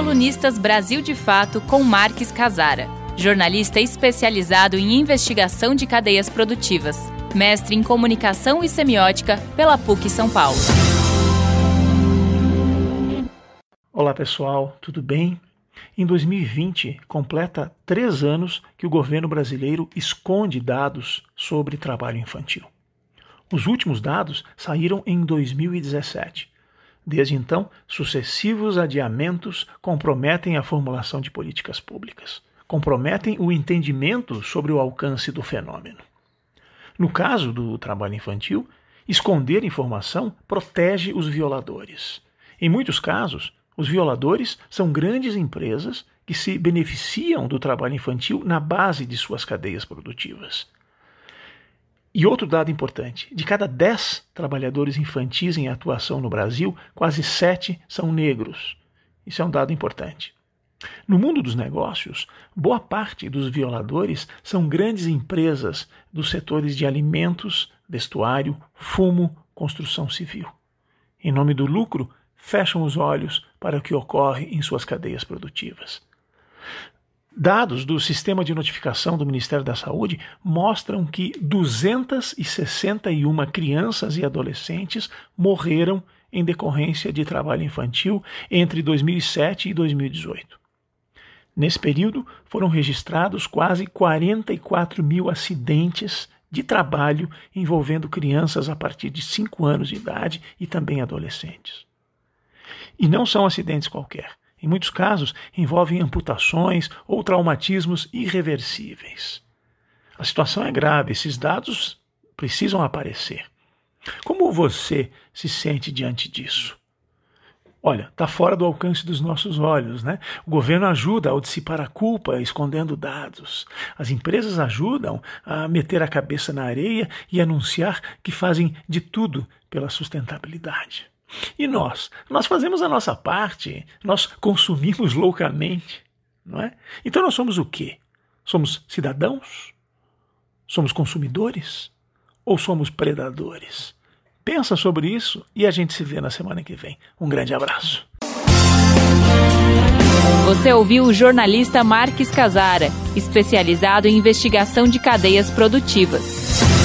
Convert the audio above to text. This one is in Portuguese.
Colunistas Brasil de Fato com Marques Casara, jornalista especializado em investigação de cadeias produtivas, mestre em comunicação e semiótica pela PUC São Paulo. Olá pessoal, tudo bem? Em 2020, completa três anos que o governo brasileiro esconde dados sobre trabalho infantil. Os últimos dados saíram em 2017. Desde então, sucessivos adiamentos comprometem a formulação de políticas públicas, comprometem o entendimento sobre o alcance do fenômeno. No caso do trabalho infantil, esconder informação protege os violadores. Em muitos casos, os violadores são grandes empresas que se beneficiam do trabalho infantil na base de suas cadeias produtivas. E outro dado importante: de cada 10 trabalhadores infantis em atuação no Brasil, quase 7 são negros. Isso é um dado importante. No mundo dos negócios, boa parte dos violadores são grandes empresas dos setores de alimentos, vestuário, fumo, construção civil. Em nome do lucro, fecham os olhos para o que ocorre em suas cadeias produtivas. Dados do sistema de notificação do Ministério da Saúde mostram que 261 crianças e adolescentes morreram em decorrência de trabalho infantil entre 2007 e 2018. Nesse período, foram registrados quase 44 mil acidentes de trabalho envolvendo crianças a partir de 5 anos de idade e também adolescentes. E não são acidentes qualquer. Em muitos casos, envolvem amputações ou traumatismos irreversíveis. A situação é grave, esses dados precisam aparecer. Como você se sente diante disso? Olha, está fora do alcance dos nossos olhos, né? O governo ajuda ao dissipar a culpa, escondendo dados. As empresas ajudam a meter a cabeça na areia e anunciar que fazem de tudo pela sustentabilidade. E nós? Nós fazemos a nossa parte, nós consumimos loucamente, não é? Então nós somos o quê? Somos cidadãos? Somos consumidores? Ou somos predadores? Pensa sobre isso e a gente se vê na semana que vem. Um grande abraço. Você ouviu o jornalista Marques Casara, especializado em investigação de cadeias produtivas.